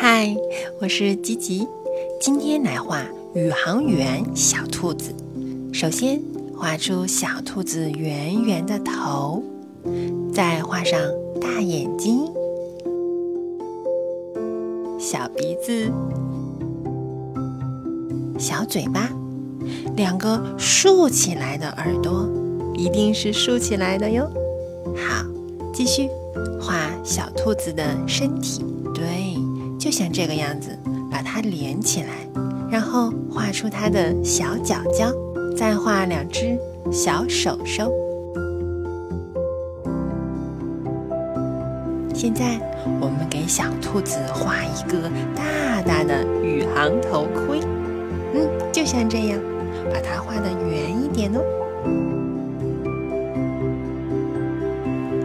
嗨，我是吉吉，今天来画宇航员小兔子。首先画出小兔子圆圆的头，再画上大眼睛、小鼻子、小嘴巴，两个竖起来的耳朵，一定是竖起来的哟。好，继续画小兔子的身体，对。就像这个样子，把它连起来，然后画出它的小脚脚，再画两只小手手。现在我们给小兔子画一个大大的宇航头盔，嗯，就像这样，把它画的圆一点哦。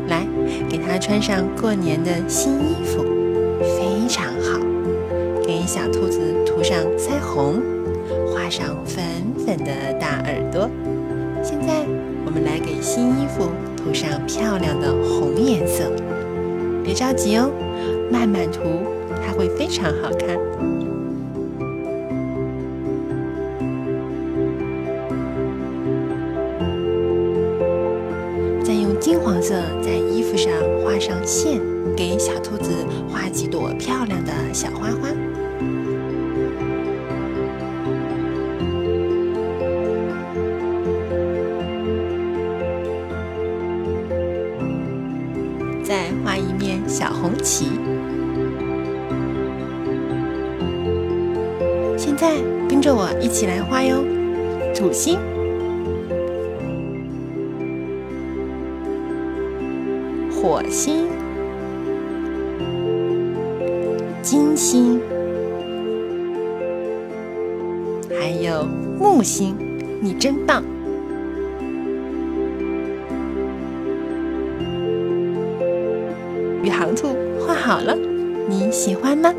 来，给它穿上过年的新衣服。非非常好，给小兔子涂上腮红，画上粉粉的大耳朵。现在我们来给新衣服涂上漂亮的红颜色。别着急哦，慢慢涂，它会非常好看。再用金黄色在衣服上上线。给小兔子画几朵漂亮的小花花，再画一面小红旗。现在跟着我一起来画哟，土星、火星。金星，还有木星，你真棒！宇航兔画好了，你喜欢吗？